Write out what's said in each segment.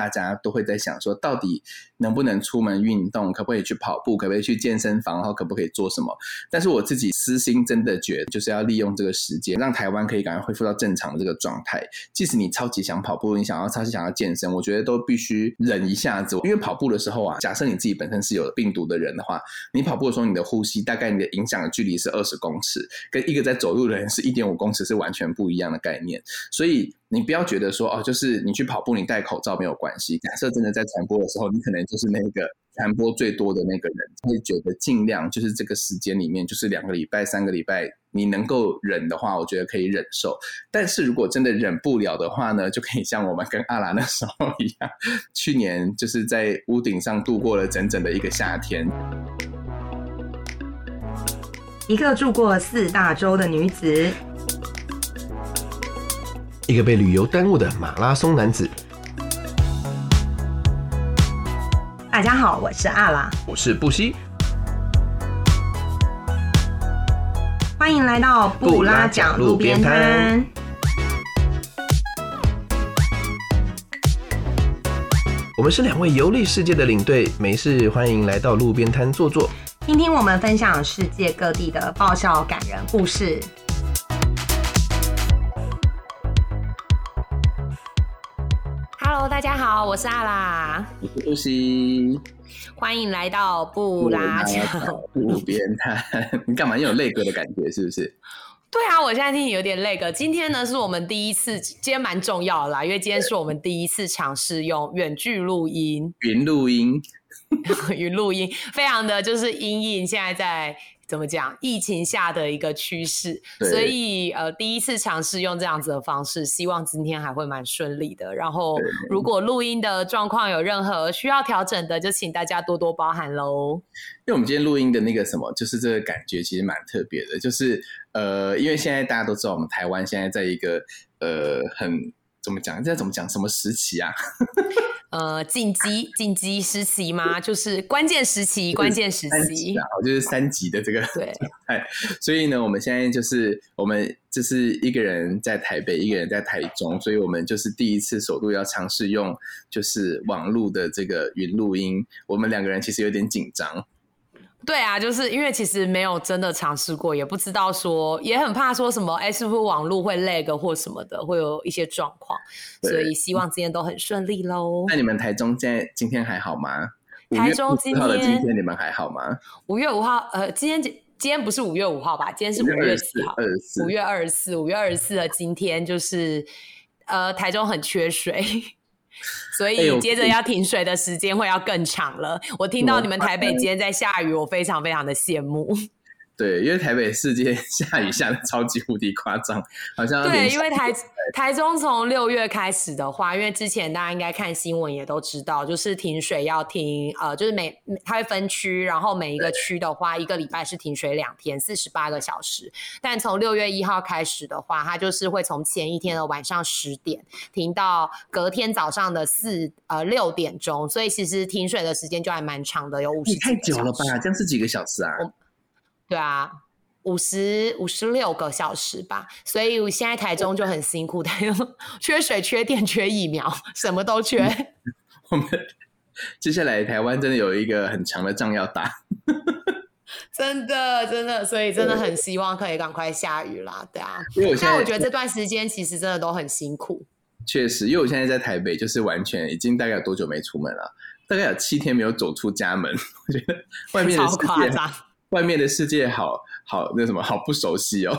大家都会在想说，到底能不能出门运动，可不可以去跑步，可不可以去健身房，然后可不可以做什么？但是我自己私心真的觉得，就是要利用这个时间，让台湾可以赶快恢复到正常的这个状态。即使你超级想跑步，你想要超级想要健身，我觉得都必须忍一下子，因为跑步的时候啊，假设你自己本身是有病毒的人的话，你跑步的时候，你的呼吸大概你的影响的距离是二十公尺，跟一个在走路的人是一点五公尺是完全不一样的概念，所以。你不要觉得说哦，就是你去跑步，你戴口罩没有关系。假设真的在传播的时候，你可能就是那个传播最多的那个人，会觉得尽量就是这个时间里面，就是两个礼拜、三个礼拜，你能够忍的话，我觉得可以忍受。但是如果真的忍不了的话呢，就可以像我们跟阿拉那时候一样，去年就是在屋顶上度过了整整的一个夏天。一个住过四大洲的女子。一个被旅游耽误的马拉松男子。大家好，我是阿拉，我是布西，欢迎来到布拉讲路边摊。我们是两位游历世界的领队，没事欢迎来到路边摊坐坐，听听我们分享世界各地的爆笑感人故事。大家好，我是阿拉，我是露西，欢迎来到布拉讲路边摊。你干嘛？有累哥的感觉是不是？对啊，我现在听有点累格。今天呢，是我们第一次，今天蛮重要啦，因为今天是我们第一次尝试用远距录音、云录音、云录音，非常的就是阴影。现在在。怎么讲？疫情下的一个趋势，所以呃，第一次尝试用这样子的方式，希望今天还会蛮顺利的。然后，如果录音的状况有任何需要调整的，就请大家多多包涵喽。因为我们今天录音的那个什么，就是这个感觉其实蛮特别的，就是呃，因为现在大家都知道，我们台湾现在在一个呃很怎么讲？现在怎么讲？什么时期啊？呃，紧急紧急时期吗？就是关键时期，关键时期，啊，就是三级的这个对，哎，所以呢，我们现在就是我们就是一个人在台北，一个人在台中，所以我们就是第一次首度要尝试用就是网络的这个云录音，我们两个人其实有点紧张。对啊，就是因为其实没有真的尝试过，也不知道说，也很怕说什么，哎，是不是网络会 lag 或什么的，会有一些状况，所以希望今天都很顺利喽。那你们台中现在今天还好吗？台中今天今天你们还好吗？五月五号，呃，今天今天不是五月五号吧？今天是五月四号，五月二十四，五月二十四的今天就是，呃，台中很缺水。所以接着要停水的时间会要更长了。我听到你们台北今天在下雨，我非常非常的羡慕。对，因为台北市今天 下雨下的超级无敌夸张，好像对，因为台台中从六月开始的话，因为之前大家应该看新闻也都知道，就是停水要停，呃，就是每它会分区，然后每一个区的话，一个礼拜是停水两天，四十八个小时。但从六月一号开始的话，它就是会从前一天的晚上十点停到隔天早上的四呃六点钟，所以其实停水的时间就还蛮长的，有五十太久了吧？这样是几个小时啊？对啊，五十五十六个小时吧，所以我现在台中就很辛苦，台中缺水、缺电、缺疫苗，什么都缺。我们接下来台湾真的有一个很强的仗要打，真的真的，所以真的很希望可以赶快下雨啦，对啊。因为我现在我觉得这段时间其实真的都很辛苦。确实，因为我现在在台北，就是完全已经大概有多久没出门了？大概有七天没有走出家门，我觉得外面的世界。外面的世界好好那什么好不熟悉哦。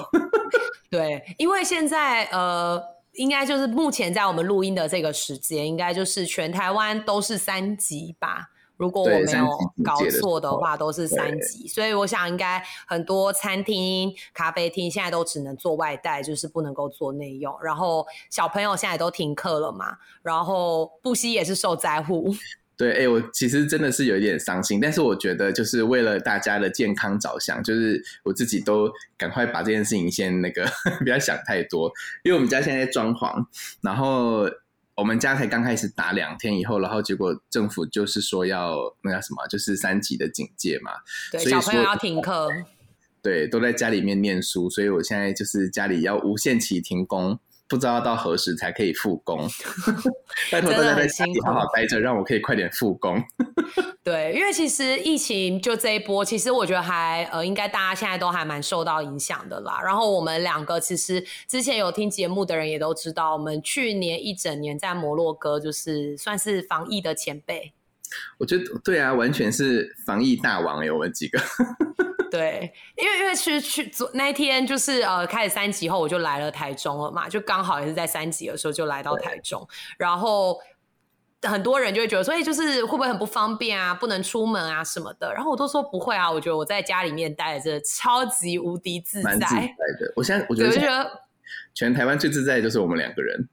对，因为现在呃，应该就是目前在我们录音的这个时间，应该就是全台湾都是三级吧。如果我没有搞错的话，都是三级。所以我想，应该很多餐厅、咖啡厅现在都只能做外带，就是不能够做内用。然后小朋友现在都停课了嘛，然后布希也是受灾户。对，哎，我其实真的是有一点伤心，但是我觉得就是为了大家的健康着想，就是我自己都赶快把这件事情先那个 不要想太多，因为我们家现在装潢，然后我们家才刚开始打两天以后，然后结果政府就是说要那叫什么，就是三级的警戒嘛，对，小朋友要停课，对，都在家里面念书，所以我现在就是家里要无限期停工。不知道到何时才可以复工。拜托大家在很辛苦家里好好待着，让我可以快点复工。对，因为其实疫情就这一波，其实我觉得还呃，应该大家现在都还蛮受到影响的啦。然后我们两个其实之前有听节目的人也都知道，我们去年一整年在摩洛哥就是算是防疫的前辈。我觉得对啊，完全是防疫大王哎，我们几个。对，因为因为去去昨那一天就是呃开始三级后，我就来了台中了嘛，就刚好也是在三级的时候就来到台中，然后很多人就会觉得说，哎、就是会不会很不方便啊，不能出门啊什么的，然后我都说不会啊，我觉得我在家里面待着超级无敌自蛮自在在，的。我现在我觉，得我觉得全台湾最自在的就是我们两个人。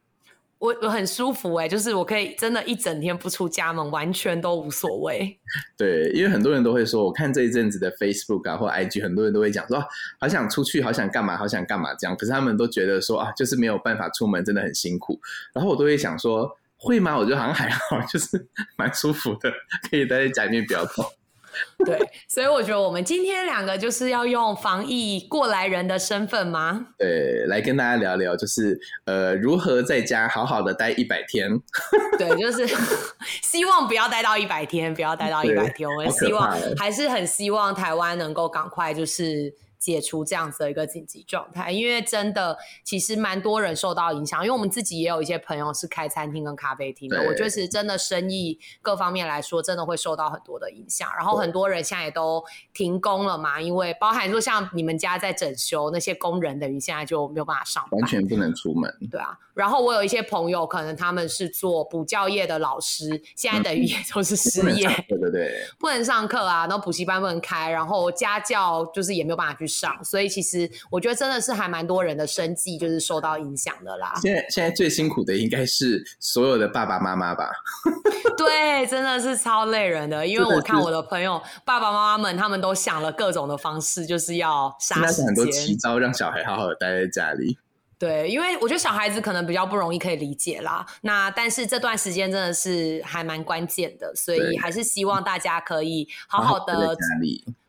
我我很舒服哎、就是我可以真的一整天不出家门，完全都无所谓。对，因为很多人都会说，我看这一阵子的 Facebook 啊或 IG，很多人都会讲说，好想出去，好想干嘛，好想干嘛这样。可是他们都觉得说啊，就是没有办法出门，真的很辛苦。然后我都会想说，会吗？我觉得好像还好，就是蛮舒服的，可以待在家里面不要动。对，所以我觉得我们今天两个就是要用防疫过来人的身份吗？对，来跟大家聊聊，就是呃，如何在家好好的待一百天。对，就是 希望不要待到一百天，不要待到一百天。我们希望还是很希望台湾能够赶快就是解除这样子的一个紧急状态，因为真的其实蛮多人受到影响，因为我们自己也有一些朋友是开餐厅跟咖啡厅的，我觉得其实真的生意各方面来说，真的会受到很多的影响。然后很多人现在也都停工了嘛，因为包含说像你们家在整修那些工人，等于现在就没有办法上班，完全不能出门。对啊，然后我有一些朋友，可能他们是做补教业的老师，现在等于也都是失业，对对对，不能上课啊，然后补习班不能开，然后家教就是也没有办法去上，所以其实我觉得真的是还蛮多人的生计就是受到影响的啦。现在现在最辛苦的应该是所有的爸爸妈妈吧？对，真的是超累人的，因为我看我的朋友爸爸妈妈们，他们都想了各种的方式，就是要杀时间很多奇。招让小孩好好的待在家里。对，因为我觉得小孩子可能比较不容易可以理解啦。那但是这段时间真的是还蛮关键的，所以还是希望大家可以好好的。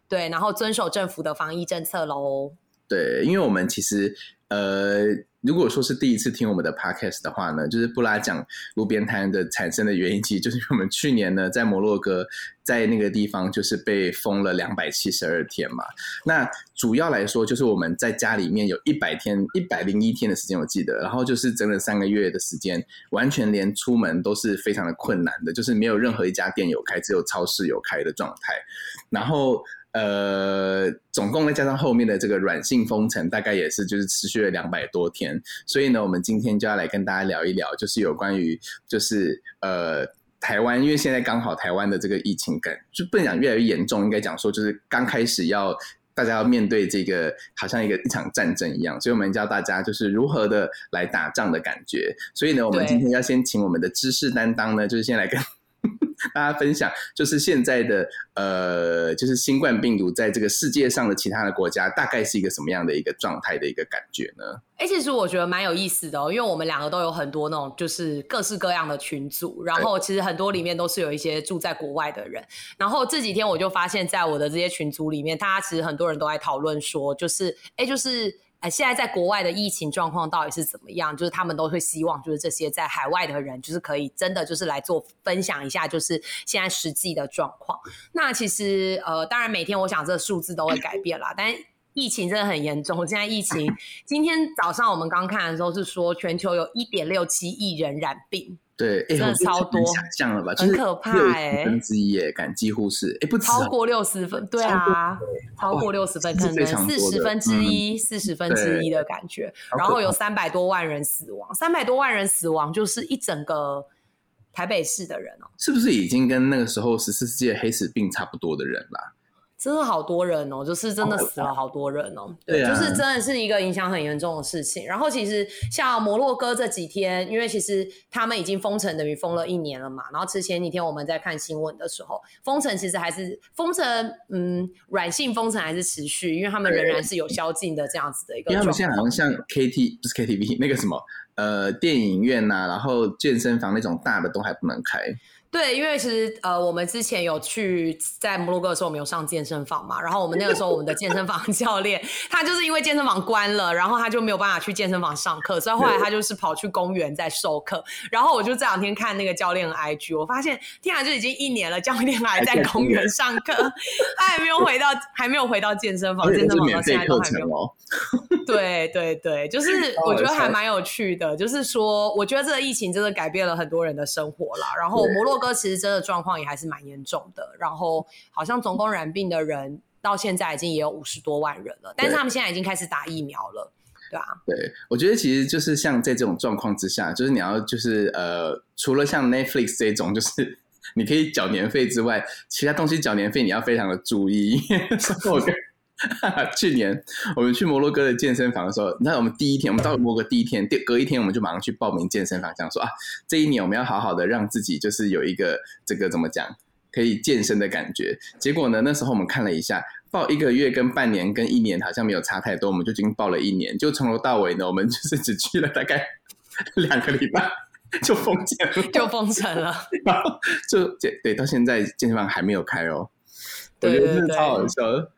对，然后遵守政府的防疫政策喽。对，因为我们其实呃，如果说是第一次听我们的 podcast 的话呢，就是布拉讲路边摊的产生的原因，其实就是我们去年呢在摩洛哥，在那个地方就是被封了两百七十二天嘛。那主要来说，就是我们在家里面有一百天、一百零一天的时间，我记得，然后就是整整三个月的时间，完全连出门都是非常的困难的，就是没有任何一家店有开，只有超市有开的状态。然后呃，总共再加上后面的这个软性封城，大概也是就是持续了两百多天。所以呢，我们今天就要来跟大家聊一聊，就是有关于就是呃台湾，因为现在刚好台湾的这个疫情感就不能讲越来越严重，应该讲说就是刚开始要。大家要面对这个好像一个一场战争一样，所以我们教大家就是如何的来打仗的感觉。所以呢，我们今天要先请我们的知识担当呢，就是先来跟大家分享，就是现在的呃，就是新冠病毒在这个世界上的其他的国家，大概是一个什么样的一个状态的一个感觉呢？哎、其实我觉得蛮有意思的哦，因为我们两个都有很多那种就是各式各样的群组，然后其实很多里面都是有一些住在国外的人。然后这几天我就发现，在我的这些群组里面，大家其实很多人都在讨论说，就是哎，就是呃，现在在国外的疫情状况到底是怎么样？就是他们都会希望，就是这些在海外的人，就是可以真的就是来做分享一下，就是现在实际的状况。那其实呃，当然每天我想这个数字都会改变啦，但疫情真的很严重。现在疫情，今天早上我们刚看的时候是说，全球有一点六七亿人染病，对，哎，真的超多很难想象了吧？很可怕六欸十分之一耶，敢几乎是，超过六十分，对啊，超过六十分，可能四十分之一、四十分之一的感觉。然后有三百多万人死亡，三百多万人死亡就是一整个台北市的人哦。是不是已经跟那个时候十四世纪黑死病差不多的人啦？真的好多人哦，就是真的死了好多人哦。对啊就是真的是一个影响很严重的事情。然后其实像摩洛哥这几天，因为其实他们已经封城，等于封了一年了嘛。然后之前几天我们在看新闻的时候，封城其实还是封城，嗯，软性封城还是持续，因为他们仍然是有宵禁的这样子的一个因为他们。现在好像像 KT 不是 KTV 那个什么呃电影院呐、然后健身房那种大的都还不能开。对，因为其实呃，我们之前有去在摩洛哥的时候，我们有上健身房嘛，然后我们那个时候我们的健身房 教练，他就是因为健身房关了，然后他就没有办法去健身房上课，所以后来他就是跑去公园在授课。然后我就这两天看那个教练的 IG，我发现天啊，就已经一年了，教练还在公园上课，他还没有回到，还没有回到健身房，健身房到现在都还没有。对对对，就是 我觉得还蛮有趣的，就是说，我觉得这个疫情真的改变了很多人的生活啦。然后摩洛哥其实真的状况也还是蛮严重的，然后好像总共染病的人到现在已经也有五十多万人了，但是他们现在已经开始打疫苗了，对啊，对，我觉得其实就是像在这种状况之下，就是你要就是呃，除了像 Netflix 这种，就是 你可以缴年费之外，其他东西缴年费你要非常的注意。去年我们去摩洛哥的健身房的时候，你看我们第一天，我们到了摩洛哥第一天，第隔一天我们就马上去报名健身房，想说啊，这一年我们要好好的让自己就是有一个这个怎么讲，可以健身的感觉。结果呢，那时候我们看了一下，报一个月跟半年跟一年好像没有差太多，我们就已经报了一年，就从头到尾呢，我们就是只去了大概 两个礼拜就封建了，就封城了。然后就对，到现在健身房还没有开哦。我对觉得真的对对超好笑的。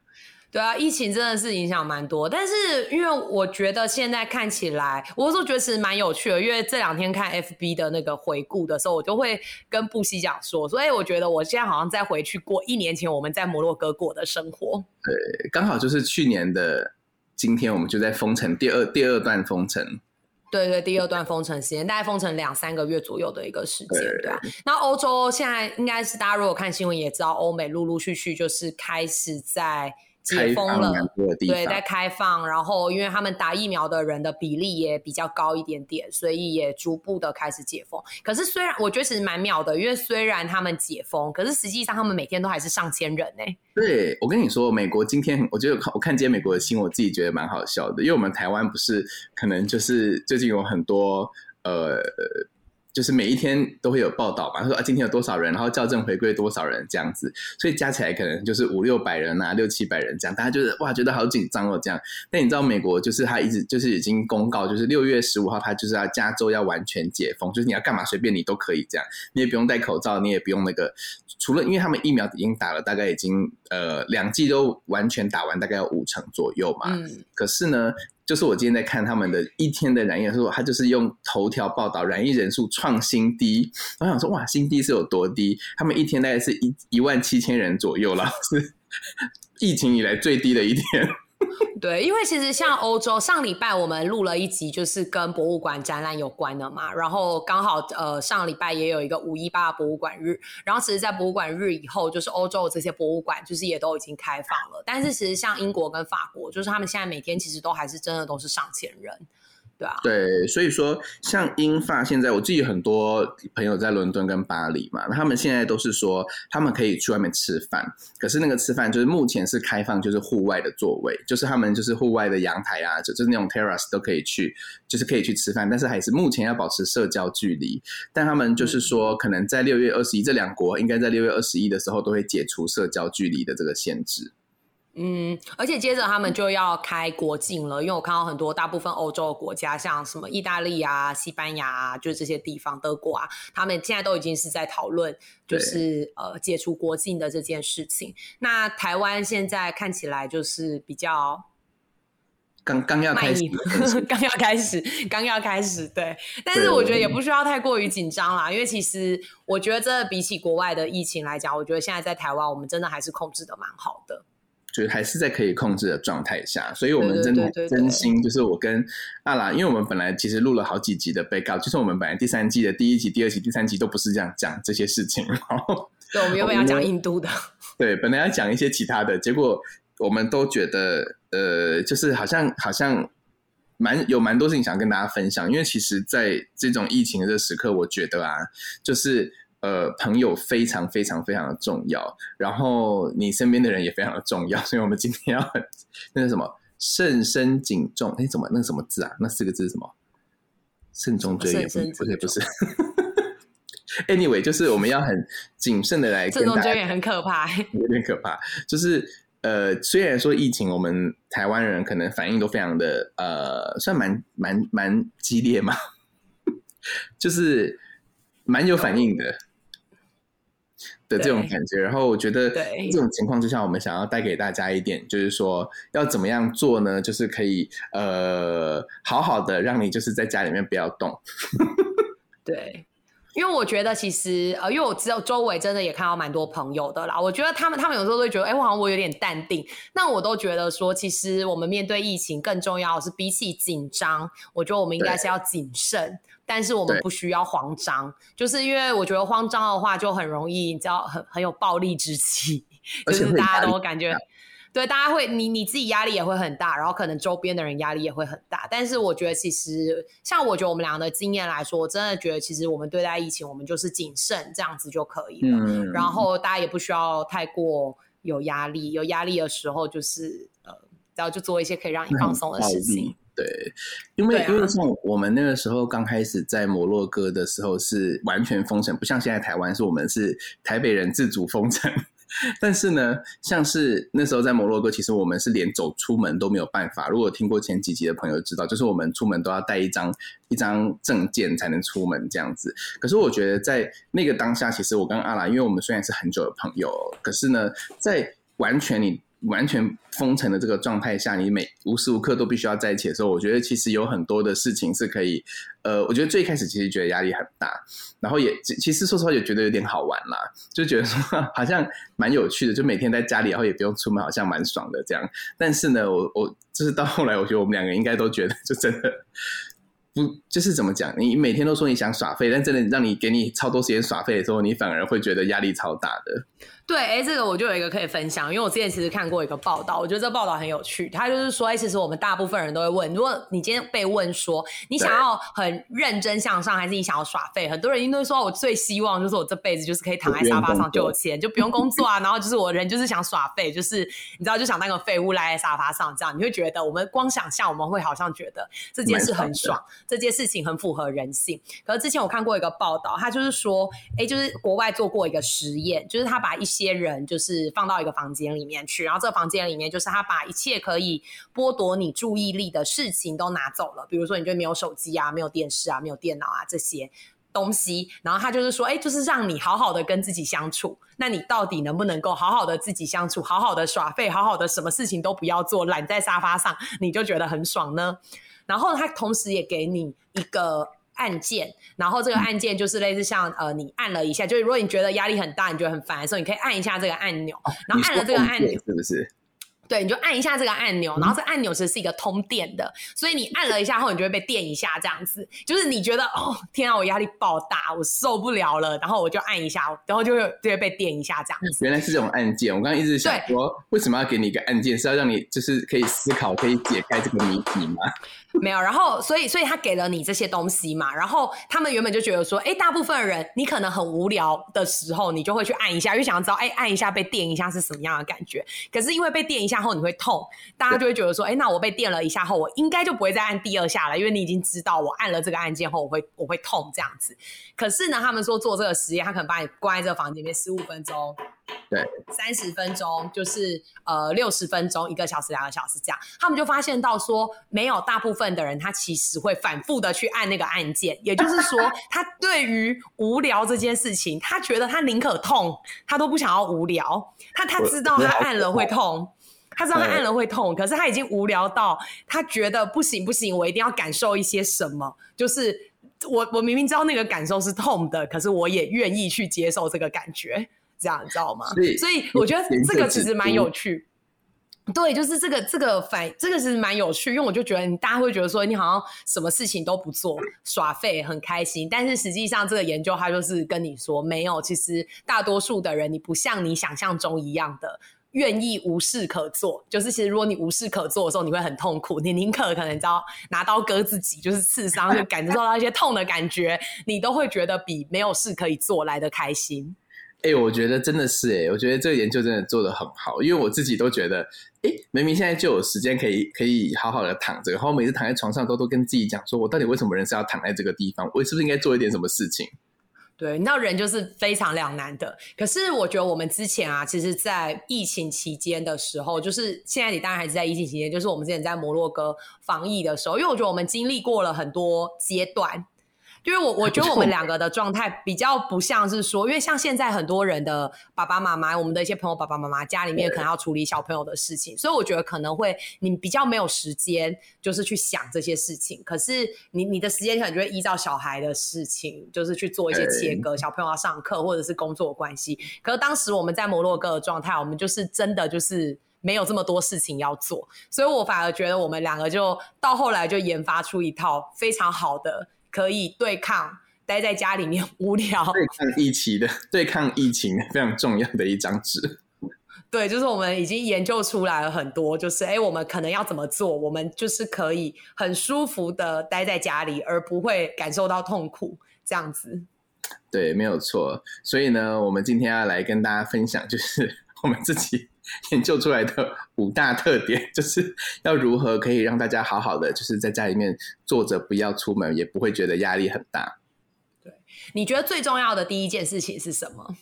对啊，疫情真的是影响蛮多，但是因为我觉得现在看起来，我是觉得其实蛮有趣的，因为这两天看 FB 的那个回顾的时候，我就会跟布希讲说，所以我觉得我现在好像再回去过一年前我们在摩洛哥过的生活。对刚好就是去年的今天，我们就在封城第二第二段封城。对对，第二段封城时间大概封城两三个月左右的一个时间，对对啊。那欧洲现在应该是大家如果看新闻也知道，欧美陆陆续续就是开始在解封了，对，在开放，然后因为他们打疫苗的人的比例也比较高一点点，所以也逐步的开始解封。可是虽然我觉得其实蛮妙的，因为虽然他们解封，可是实际上他们每天都还是上千人呢、对，我跟你说，美国今天我觉得我看今天美国的新闻，我自己觉得蛮好笑的，因为我们台湾不是可能就是最近有很多呃。就是每一天都会有报道嘛，说啊今天有多少人，然后校正回归多少人这样子，所以加起来可能就是五六百人啊，六七百人这样，大家就是哇觉得好紧张哦这样。但你知道美国就是他一直就是已经公告，就是六月十五号他就是要加州要完全解封，就是你要干嘛随便你都可以这样，你也不用戴口罩，你也不用那个，除了因为他们疫苗已经打了，大概已经呃两剂都完全打完，大概有五成左右嘛。嗯，可是呢，就是我今天在看他们的一天的染疫人数，他就是用头条报道染疫人数创新低，我想说哇，新低是有多低？他们一天大概是一一万七千人左右了，是疫情以来最低的一天。对，因为其实像欧洲，上礼拜我们录了一集，就是跟博物馆展览有关的嘛。然后刚好呃上礼拜也有一个五一八博物馆日，然后其实，在博物馆日以后，就是欧洲这些博物馆就是也都已经开放了。但是其实像英国跟法国，就是他们现在每天其实都还是真的都是上千人，对啊，对，所以说像英法现在，我自己有很多朋友在伦敦跟巴黎嘛，那他们现在都是说他们可以去外面吃饭，可是那个吃饭就是目前是开放，就是户外的座位，就是他们就是户外的阳台啊，就就是那种 terrace 都可以去，就是可以去吃饭，但是还是目前要保持社交距离。但他们就是说，可能在六月二十一，这两国应该在六月二十一的时候都会解除社交距离的这个限制。嗯，而且接着他们就要开国境了，因为我看到很多大部分欧洲的国家，像什么意大利啊、西班牙啊，就是这些地方，德国啊，他们现在都已经是在讨论，就是呃解除国境的这件事情。那台湾现在看起来就是比较刚刚要开始，刚要开始，刚要开始，对。但是我觉得也不需要太过于紧张啦，因为其实我觉得这比起国外的疫情来讲，我觉得现在在台湾我们真的还是控制的蛮好的。就是还是在可以控制的状态下，所以我们真的真心就是我跟阿拉，因为我们本来其实录了好几集的被告，就是我们本来第三季的第一集、第二集、第三集都不是这样讲这些事情，然后对，我们原本要讲印度的，对本来要讲一些其他的，结果我们都觉得呃，就是好像好像蛮有蛮多事情想跟大家分享，因为其实在这种疫情的这时刻，我觉得啊，就是。呃，朋友非常非常非常的重要，然后你身边的人也非常的重要，所以我们今天要很那是什么慎身谨重？哎，怎么那什么字啊？那四个字是什么？慎重追远？不不对，不是。anyway，就是我们要很谨慎的来这跟大家种就也很可怕。有点可怕。就是呃，虽然说疫情，我们台湾人可能反应都非常的呃，算蛮蛮蛮激烈嘛。就是蛮有反应的的这种感觉。然后我觉得对这种情况之下，我们想要带给大家一点，就是说要怎么样做呢？就是可以呃好好的让你就是在家里面不要动。对，因为我觉得其实呃，因为我只有周围真的也看到蛮多朋友的啦。我觉得他们他们有时候都会觉得，哎、我好像我有点淡定。那我都觉得说，其实我们面对疫情更重要的是，比起紧张，我觉得我们应该是要谨慎。但是我们不需要慌张，就是因为我觉得慌张的话就很容易，你知道，很很有暴力之气，就是大家都感觉对，大家会你你自己压力也会很大，然后可能周边的人压力也会很大。但是我觉得，其实像我觉得我们俩的经验来说，我真的觉得其实我们对待疫情，我们就是谨慎这样子就可以了。嗯，然后大家也不需要太过有压力，有压力的时候就是呃，然后就做一些可以让你放松的事情。对，因为、啊因为像我们那个时候刚开始在摩洛哥的时候是完全封城，不像现在台湾是我们是台北人自主封城。但是呢，像是那时候在摩洛哥，其实我们是连走出门都没有办法。如果听过前几集的朋友知道，就是我们出门都要带一张一张证件才能出门这样子。可是我觉得在那个当下，其实我跟阿拉，因为我们虽然是很久的朋友，可是呢，在完全你完全封城的这个状态下，你每无时无刻都必须要在一起的时候，我觉得其实有很多的事情是可以，呃，我觉得最开始其实觉得压力很大，然后也其其实说实话也觉得有点好玩啦，就觉得说好像蛮有趣的，就每天在家里，然后也不用出门，好像蛮爽的这样。但是呢，我我就是到后来，我觉得我们两个应该都觉得，就真的不就是怎么讲？你每天都说你想耍废，但真的让你给你超多时间耍废的时候，你反而会觉得压力超大的。对，哎，这个我就有一个可以分享，因为我之前其实看过一个报道，我觉得这个报道很有趣。他就是说，哎，其实我们大部分人都会问，如果你今天被问说你想要很认真向上，还是你想要耍废，很多人一定都会说，我最希望就是我这辈子就是可以躺在沙发上就有钱，就不用工作啊，然后就是我人就是想耍废，就是你知道就想当个废物赖在沙发上这样，你会觉得我们光想象，我们会好像觉得这件事很爽，这件事情很符合人性。可是之前我看过一个报道，他就是说，哎，就是国外做过一个实验，就是他把一些人就是放到一个房间里面去，然后这个房间里面就是他把一切可以剥夺你注意力的事情都拿走了，比如说你就没有手机啊，没有电视啊，没有电脑啊这些。东西，然后他就是说，哎，就是让你好好的跟自己相处。那你到底能不能够好好的自己相处，好好的耍废，好好的什么事情都不要做，懒在沙发上，你就觉得很爽呢？然后它同时也给你一个按键，然后这个按键就是类似像呃，你按了一下，就是如果你觉得压力很大，你觉得很烦的时候，你可以按一下这个按钮，然后按了这个按钮，是不是？对，你就按一下这个按钮，然后这个按钮其实是一个通电的，所以你按了一下后，你就会被电一下，这样子，就是你觉得哦，天啊，我压力爆大，我受不了了，然后我就按一下，然后就会就会被电一下，这样子。原来是这种按键，我刚刚一直想说，为什么要给你一个按键？是要让你就是可以思考，可以解开这个谜题吗？没有，然后所以所以他给了你这些东西嘛，然后他们原本就觉得说，哎，大部分人你可能很无聊的时候，你就会去按一下，因为想要知道，哎，按一下被电一下是什么样的感觉。可是因为被电一下后你会痛，大家就会觉得说，哎，那我被电了一下后，我应该就不会再按第二下了，因为你已经知道我按了这个按键后我会我会痛这样子。可是呢，他们说做这个实验，他可能把你关在这个房间里面十五分钟，对，三十分钟，就是呃六十分钟，一个小时、两个小时这样，他们就发现到说，没有大部分的人他其实会反复的去按那个按键，也就是说，他对于无聊这件事情，他觉得他宁可痛，他都不想要无聊，他他知道他按了会痛。他知道他按了会痛，可是他已经无聊到他觉得不行不行，我一定要感受一些什么。就是我我明明知道那个感受是痛的，可是我也愿意去接受这个感觉，这样你知道吗？所以我觉得这个其实蛮有趣。对，就是这个这个反这个是蛮有趣，因为我就觉得你大家会觉得说你好像什么事情都不做，耍废很开心，但是实际上这个研究它就是跟你说没有，其实大多数的人你不像你想象中一样的。愿意无事可做，就是其实如果你无事可做的时候，你会很痛苦，你宁可可能你知道拿刀割自己，就是刺伤，就感受到一些痛的感觉，你都会觉得比没有事可以做来的开心。哎、我觉得真的是哎、我觉得这个研究真的做得很好，因为我自己都觉得，哎、明明现在就有时间可以可以好好的躺着，然后每次躺在床上都都跟自己讲说，我到底为什么人是要躺在这个地方？我是不是应该做一点什么事情？对，你知道人就是非常两难的。可是我觉得我们之前啊，其实，在疫情期间的时候，就是现在你当然还是在疫情期间，就是我们之前在摩洛哥防疫的时候，因为我觉得我们经历过了很多阶段。因为我我觉得我们两个的状态比较不像是说，因为像现在很多人的爸爸妈妈，我们的一些朋友爸爸妈妈家里面可能要处理小朋友的事情，所以我觉得可能会你比较没有时间，就是去想这些事情。可是你你的时间可能就会依照小孩的事情，就是去做一些切割。小朋友要上课或者是工作关系，可是当时我们在摩洛哥的状态，我们就是真的就是没有这么多事情要做，所以我反而觉得我们两个就到后来就研发出一套非常好的。可以对抗待在家里面无聊，对抗疫情的 对抗疫情非常重要的一张纸。对，就是我们已经研究出来了很多，就是哎，我们可能要怎么做，我们就是可以很舒服的待在家里，而不会感受到痛苦这样子。对，没有错。所以呢，我们今天要来跟大家分享，就是 我们自己。研究出来的五大特点，就是要如何可以让大家好好的，就是在家里面坐着，不要出门，也不会觉得压力很大。对，你觉得最重要的第一件事情是什么？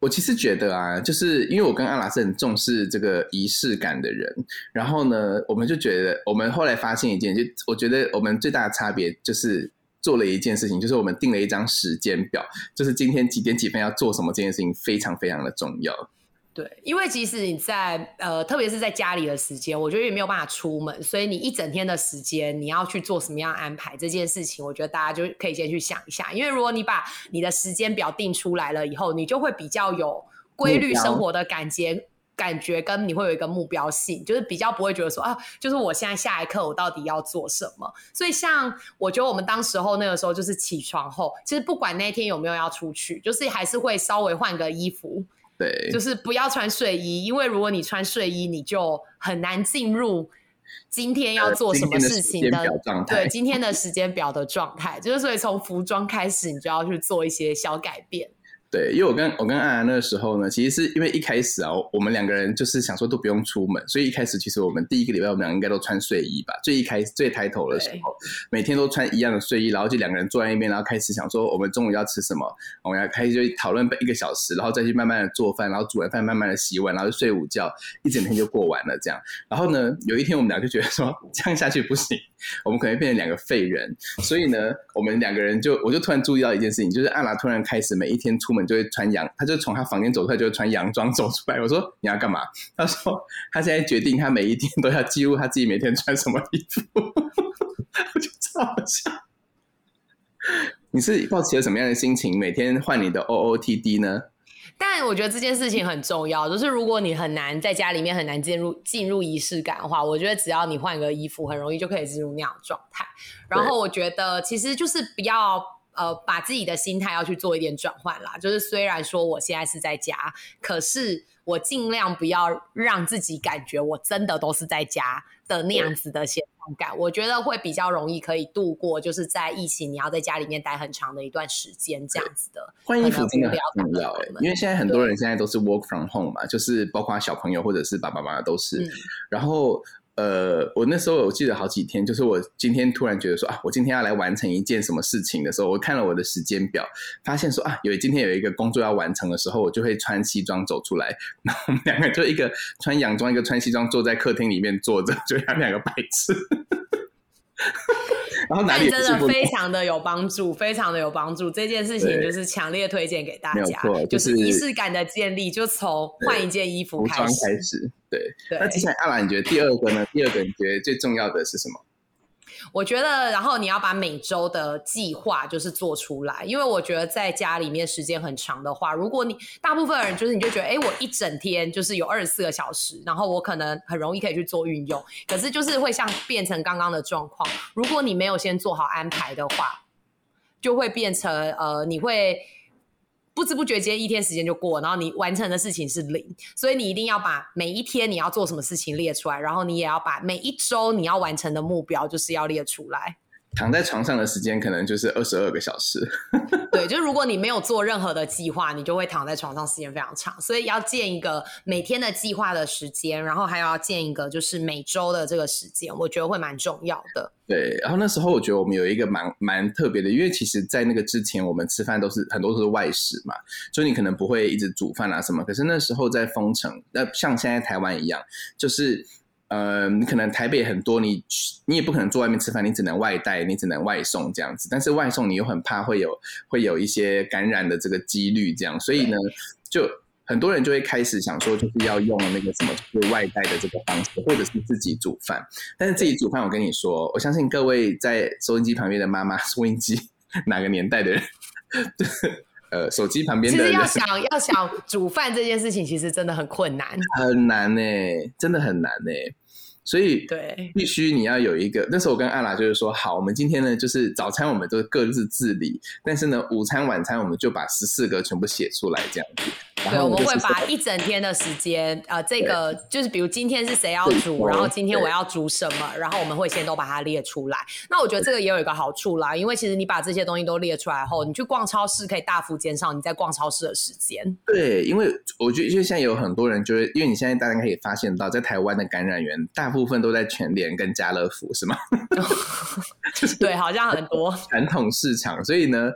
我其实觉得啊，就是因为我跟阿拉是很重视这个仪式感的人，然后呢，我们就觉得，我们后来发现一件，就我觉得我们最大的差别就是做了一件事情，就是我们定了一张时间表，就是今天几点几分要做什么，这件事情非常非常的重要。对，因为即使你在呃，特别是在家里的时间，我觉得也没有办法出门，所以你一整天的时间你要去做什么样安排这件事情，我觉得大家就可以先去想一下。因为如果你把你的时间表定出来了以后，你就会比较有规律生活的感觉，感觉跟你会有一个目标性，就是比较不会觉得说啊，就是我现在下一刻我到底要做什么。所以像我觉得我们当时候那个时候就是起床后，其实不管那天有没有要出去，就是还是会稍微换个衣服。对，就是不要穿睡衣，因为如果你穿睡衣，你就很难进入今天要做什么事情的对今天的时间表的状态。就是所以从服装开始，你就要去做一些小改变。对，因为我跟我跟安安那个时候呢，其实是因为一开始啊，我们两个人就是想说都不用出门，所以一开始其实我们第一个礼拜我们俩应该都穿睡衣吧。最一开始最抬头的时候，每天都穿一样的睡衣，然后就两个人坐在一边，然后开始想说我们中午要吃什么，我们要开始就讨论一个小时，然后再去慢慢的做饭，然后煮完饭慢慢的洗碗，然后就睡午觉，一整天就过完了这样。然后呢，有一天我们俩就觉得说 这样下去不行，我们可能变成两个废人，所以呢，我们两个人就我就突然注意到一件事情，就是阿拉突然开始每一天出门。就会穿洋，他就从他房间走出来，就会穿洋装走出来。我说你要干嘛？他说他现在决定，他每一天都要记录他自己每天穿什么衣服。我就超好笑。你是抱持了什么样的心情，每天换你的 O O T D 呢？但我觉得这件事情很重要，就是如果你很难在家里面很难进入进入仪式感的话，我觉得只要你换个衣服，很容易就可以进入那样的状态。然后我觉得其实就是不要。呃，把自己的心态要去做一点转换啦。就是虽然说我现在是在家，可是我尽量不要让自己感觉我真的都是在家的那样子的现状感。我觉得会比较容易可以度过，就是在疫情你要在家里面待很长的一段时间这样子的。换衣服真的很重要欸，因为现在很多人现在都是 work from home 嘛，就是包括小朋友或者是爸爸妈妈都是，然后。呃，我那时候我记得好几天，就是我今天突然觉得说啊，我今天要来完成一件什么事情的时候，我看了我的时间表，发现说啊，有今天有一个工作要完成的时候，我就会穿西装走出来，然后我们两个就一个穿洋装，一个穿西装，坐在客厅里面坐着，就他们两个白痴。然后哪里真的非常的有帮助，非常的有帮助。这件事情就是强烈推荐给大家，就是仪式感的建立，就从换一件衣服开始。对，那接下来阿兰，你觉得第二个呢？第二个你觉得最重要的是什么？我觉得，然后你要把每周的计划就是做出来，因为我觉得在家里面时间很长的话，如果你大部分人就是你就觉得，哎，我一整天就是有二十四个小时，然后我可能很容易可以去做运用，可是就是会像变成刚刚的状况，如果你没有先做好安排的话，就会变成呃，你会。不知不觉间一天时间就过，然后你完成的事情是零，所以你一定要把每一天你要做什么事情列出来，然后你也要把每一周你要完成的目标就是要列出来。躺在床上的时间可能就是二十二个小时。对，就如果你没有做任何的计划，你就会躺在床上时间非常长。所以要建一个每天的计划的时间，然后还要建一个就是每周的这个时间，我觉得会蛮重要的。对，然后那时候我觉得我们有一个蛮蛮特别的，因为其实，在那个之前我们吃饭都是很多都是外食嘛，就你可能不会一直煮饭啊什么。可是那时候在封城，那像现在台湾一样，就是。呃，你可能台北很多，你你也不可能坐外面吃饭，你只能外带，你只能外送这样子。但是外送你又很怕会有会有一些感染的这个几率，这样，所以呢，就很多人就会开始想说，就是要用那个什么，就是外带的这个方式，或者是自己煮饭。但是自己煮饭，我跟你说，我相信各位在收音机旁边的妈妈，收音机哪个年代的人，呃，手机旁边的人，其实要 想要想煮饭这件事情，其实真的很困难。很难呢、真的很难呢、所以对，必须你要有一个。那时候我跟阿拉就是说，好，我们今天呢就是早餐我们都各自自理，但是呢午餐晚餐我们就把十四个全部写出来这样子。然对，我们会把一整天的时间，呃，这个就是比如今天是谁要煮，然后今天我要煮什么，然后我们会先都把它列出来。那我觉得这个也有一个好处啦，因为其实你把这些东西都列出来后，你去逛超市可以大幅减少你在逛超市的时间。对，因为我觉得，因为现在有很多人就是，因为你现在大家可以发现到，在台湾的感染源大部分都在全联跟家乐福，是吗？对，好像很多。传统市场，所以呢，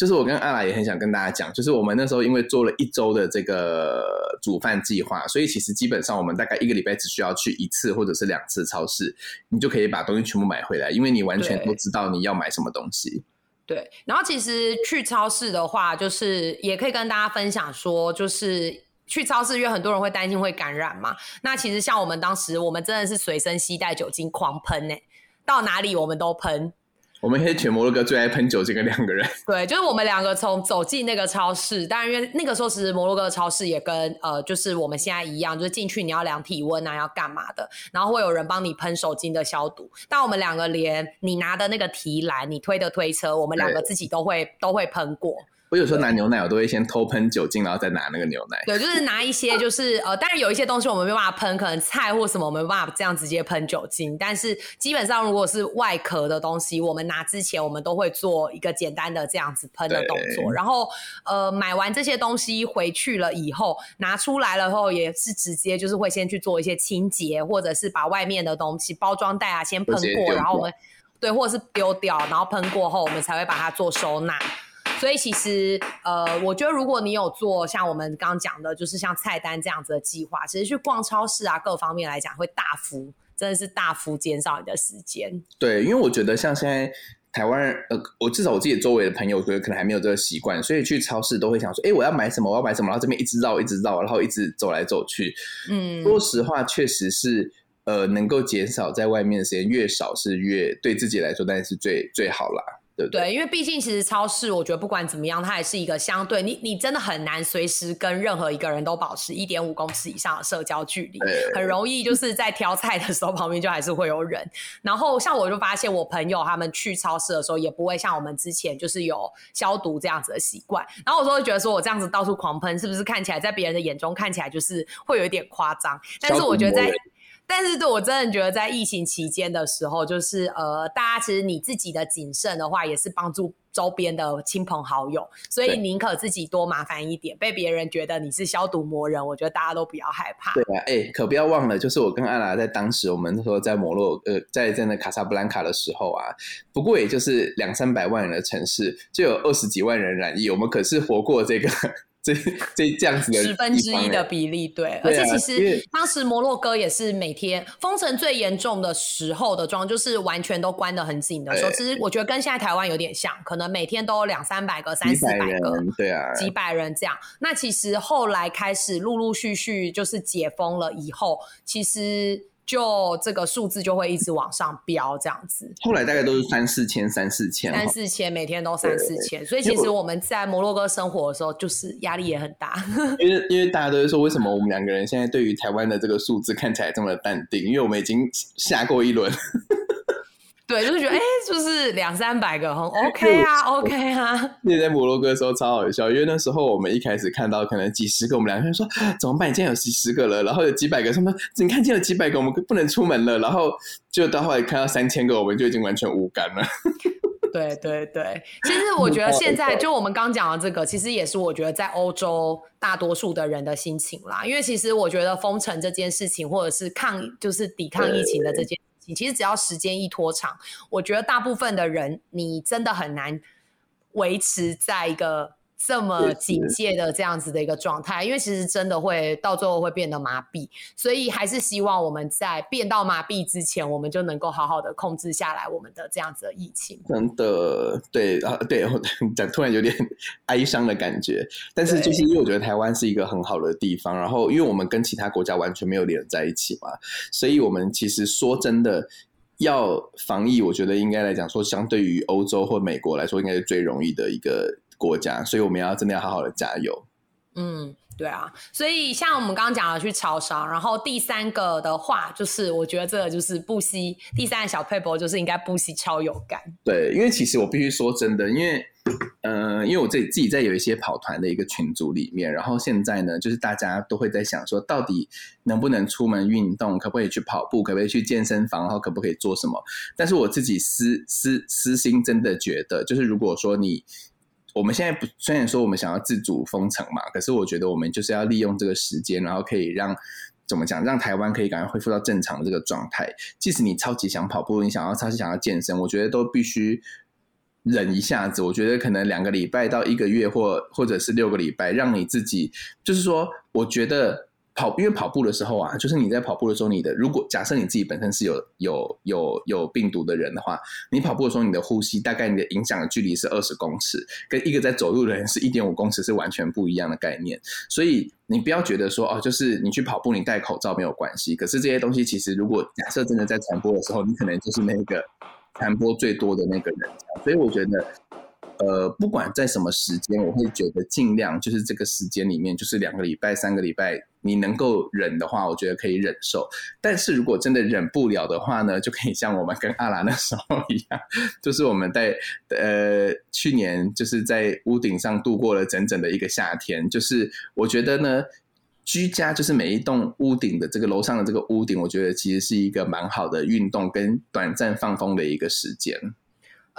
就是我跟阿拉也很想跟大家讲，就是我们那时候因为做了一周的这个煮饭计划，所以其实基本上我们大概一个礼拜只需要去一次或者是两次超市，你就可以把东西全部买回来，因为你完全对都知道你要买什么东西。对，然后其实去超市的话，就是也可以跟大家分享说，就是去超市，因为很多人会担心会感染嘛。那其实像我们当时，我们真的是随身携带酒精狂喷呢、到哪里我们都喷。我们黑犬摩洛哥最爱喷酒精的两个人，对，就是我们两个从走进那个超市，当然因为那个时候其实摩洛哥的超市也跟呃，就是我们现在一样，就是进去你要量体温啊，要干嘛的，然后会有人帮你喷手巾的消毒。但我们两个连你拿的那个提篮，你推的推车，我们两个自己都会都会喷过。我有时候拿牛奶，我都会先偷喷酒精，然后再拿那个牛奶。对，就是拿一些，就是呃，当然有一些东西我们没办法喷，可能菜或什么我们没办法这样直接喷酒精，但是基本上如果是外壳的东西，我们拿之前我们都会做一个简单的这样子喷的动作，然后呃买完这些东西回去了以后，拿出来了后也是直接就是会先去做一些清洁，或者是把外面的东西包装袋啊先喷过，然后我们对，或者是丢掉，然后喷过后我们才会把它做收纳。所以其实，呃，我觉得如果你有做像我们刚刚讲的，就是像菜单这样子的计划，其实去逛超市啊，各方面来讲，会大幅真的是大幅减少你的时间。对，因为我觉得像现在台湾人，呃，我至少我自己周围的朋友，觉得可能还没有这个习惯，所以去超市都会想说，哎，我要买什么？我要买什么？然后这边一直绕，一直绕，然后一直走来走去。嗯，说实话，确实是，呃，能够减少在外面的时间越少是越对自己来说，当然是最最好啦，对不对？对，因为毕竟其实超市，我觉得不管怎么样，它也是一个相对你你真的很难随时跟任何一个人都保持一点五公尺以上的社交距离，很容易就是在挑菜的时候旁边就还是会有人。然后像我就发现我朋友他们去超市的时候也不会像我们之前就是有消毒这样子的习惯。然后我就会觉得说我这样子到处狂喷，是不是看起来在别人的眼中看起来就是会有一点夸张？但是我觉得在但是对我真的觉得，在疫情期间的时候，就是呃，大家其实你自己的谨慎的话，也是帮助周边的亲朋好友，所以宁可自己多麻烦一点，被别人觉得你是消毒魔人，我觉得大家都不要害怕。对啊，哎，可不要忘了，就是我跟阿拉在当时，我们那时候在摩洛，呃，在在那卡萨布兰卡的时候啊，不过也就是两三百万人的城市，就有二十几万人染疫，我们可是活过这个这这这样子的十分之一的比例，对，对啊而且其实当时摩洛哥也是每天封城最严重的时候的状，就是完全都关得很紧的时候。其实我觉得跟现在台湾有点像，可能每天都有两三百个、三四百个，人，对啊，几百人这样。那其实后来开始陆陆续续就是解封了以后，其实就这个数字就会一直往上飙，这样子后来大概都是三四千、三四千，三四千，每天都三四千。所以其实我们在摩洛哥生活的时候，就是压力也很大。因为因为大家都会说，为什么我们两个人现在对于台湾的这个数字看起来这么淡定？因为我们已经下过一轮，对，就是觉得哎、就是两三百个很 OK 啊，OK 啊。那在摩洛哥的时候超好笑，因为那时候我们一开始看到可能几十个，我们两个人说怎么办？已经有几十个了，然后有几百个，什么你看见有几百个，我们不能出门了，然后就到后来看到三千个，我们就已经完全无感了。对对对，其实我觉得现在就我们刚讲的这个，其实也是我觉得在欧洲大多数的人的心情啦。因为其实我觉得封城这件事情，或者是抗就是抵抗疫情的这件事情，其实只要时间一拖长，我觉得大部分的人你真的很难维持在一个这么警戒的这样子的一个状态，因为其实真的会到最后会变得麻痹，所以还是希望我们在变到麻痹之前，我们就能够好好的控制下来我们的这样子的疫情。真的，对啊，对，讲突然有点 哀伤的感觉，但是就是因为我觉得台湾是一个很好的地方，然后因为我们跟其他国家完全没有连在一起嘛，所以我们其实说真的要防疫，我觉得应该来讲说，相对于欧洲或美国来说，应该是最容易的一个。国家，所以我们要真的要好好的加油。嗯，对啊，所以像我们刚刚讲的去超商，然后第三个的话，就是我觉得这个就是不惜第三个小配博，就是应该不惜超有感。对，因为其实我必须说真的，因为呃，因为我自己自己在有一些跑团的一个群组里面，然后现在呢，就是大家都会在想说，到底能不能出门运动，可不可以去跑步，可不可以去健身房，然后可不可以做什么？但是我自己私私私心真的觉得，就是如果说你。我们现在不虽然说我们想要自主封城嘛，可是我觉得我们就是要利用这个时间，然后可以让怎么讲，让台湾可以赶快恢复到正常的这个状态。即使你超级想跑步，你想要超级想要健身，我觉得都必须忍一下子。我觉得可能两个礼拜到一个月，或或者是六个礼拜，让你自己就是说，我觉得。跑，因为跑步的时候啊，就是你在跑步的时候，你的如果假设你自己本身是有有有有病毒的人的话，你跑步的时候，你的呼吸大概你的影响的距离是二十公尺，跟一个在走路的人是一点五公尺是完全不一样的概念。所以你不要觉得说哦，就是你去跑步，你戴口罩没有关系。可是这些东西其实，如果假设真的在传播的时候，你可能就是那个传播最多的那个人。所以我觉得。呃，不管在什么时间，我会觉得尽量就是这个时间里面，就是两个礼拜、三个礼拜，你能够忍的话，我觉得可以忍受。但是如果真的忍不了的话呢，就可以像我们跟阿兰那时候一样，就是我们在呃去年就是在屋顶上度过了整整的一个夏天。就是我觉得呢，居家就是每一栋屋顶的这个楼上的这个屋顶，我觉得其实是一个蛮好的运动跟短暂放风的一个时间。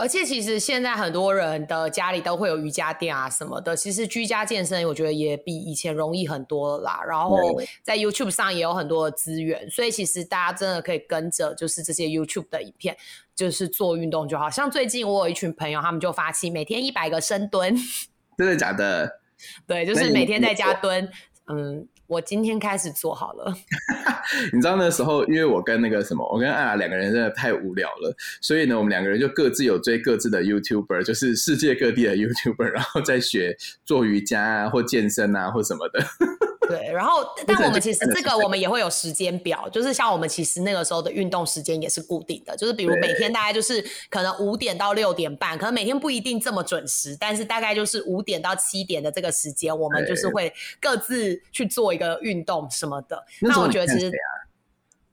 而且其实现在很多人的家里都会有瑜伽垫啊什么的，其实居家健身我觉得也比以前容易很多啦。然后在 YouTube 上也有很多的资源，所以其实大家真的可以跟着就是这些 YouTube 的影片，就是做运动就好。像最近我有一群朋友，他们就发起每天一百个深蹲，真的假的？对，就是每天在家蹲，嗯。我今天开始做好了。你知道那时候，因为我跟那个什么，我跟艾雅两个人真的太无聊了，所以呢，我们两个人就各自有追各自的 YouTuber，就是世界各地的 YouTuber，然后在学做瑜伽啊，或健身啊，或什么的。对，然后但我们其实这个我们也会有时间表，就是像我们其实那个时候的运动时间也是固定的，就是比如每天大概就是可能五点到六点半，可能每天不一定这么准时，但是大概就是五点到七点的这个时间，我们就是会各自去做一个运动什么的。那我觉得其实。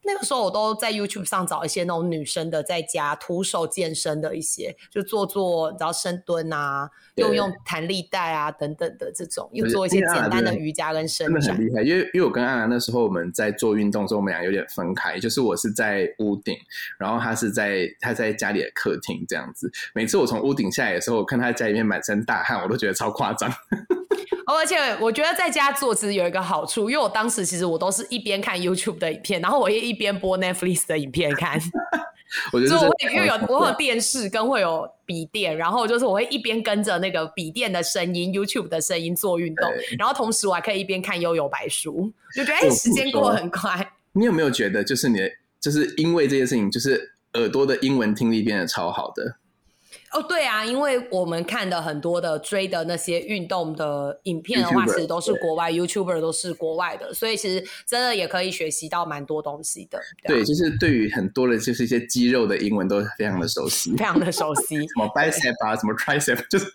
那个时候我都在 YouTube 上找一些那种女生的在家徒手健身的一些，就做做，然后深蹲啊，用用弹力带啊等等的这种，又做一些简单的瑜伽跟伸展。真的很厉害，因为因为我跟安兰那时候我们在做运动的时候，我们俩有点分开，就是我是在屋顶，然后他是在他在家里的客厅这样子。每次我从屋顶下来的时候，我看他在家里面满身大汗，我都觉得超夸张。而且我觉得在家做其实有一个好处，因为我当时其实我都是一边看 YouTube 的影片，然后我也一边播 Netflix 的影片看。我觉得，因为有我有电视跟会有笔电，然后就是我会一边跟着那个笔电的声音、YouTube 的声音做运动，然后同时我还可以一边看悠悠白书，就觉得哎，时间过得很快。你有没有觉得，就是你就是因为这件事情，就是耳朵的英文听力变得超好的？哦，对啊，因为我们看的很多的追的那些运动的影片的话，其实都是国外 YouTuber 都是国外的，所以其实真的也可以学习到蛮多东西的。对，就是对于很多的，就是一些肌肉的英文都非常的熟悉，非常的熟悉。什么 bicep 啊，什么 tricep，就是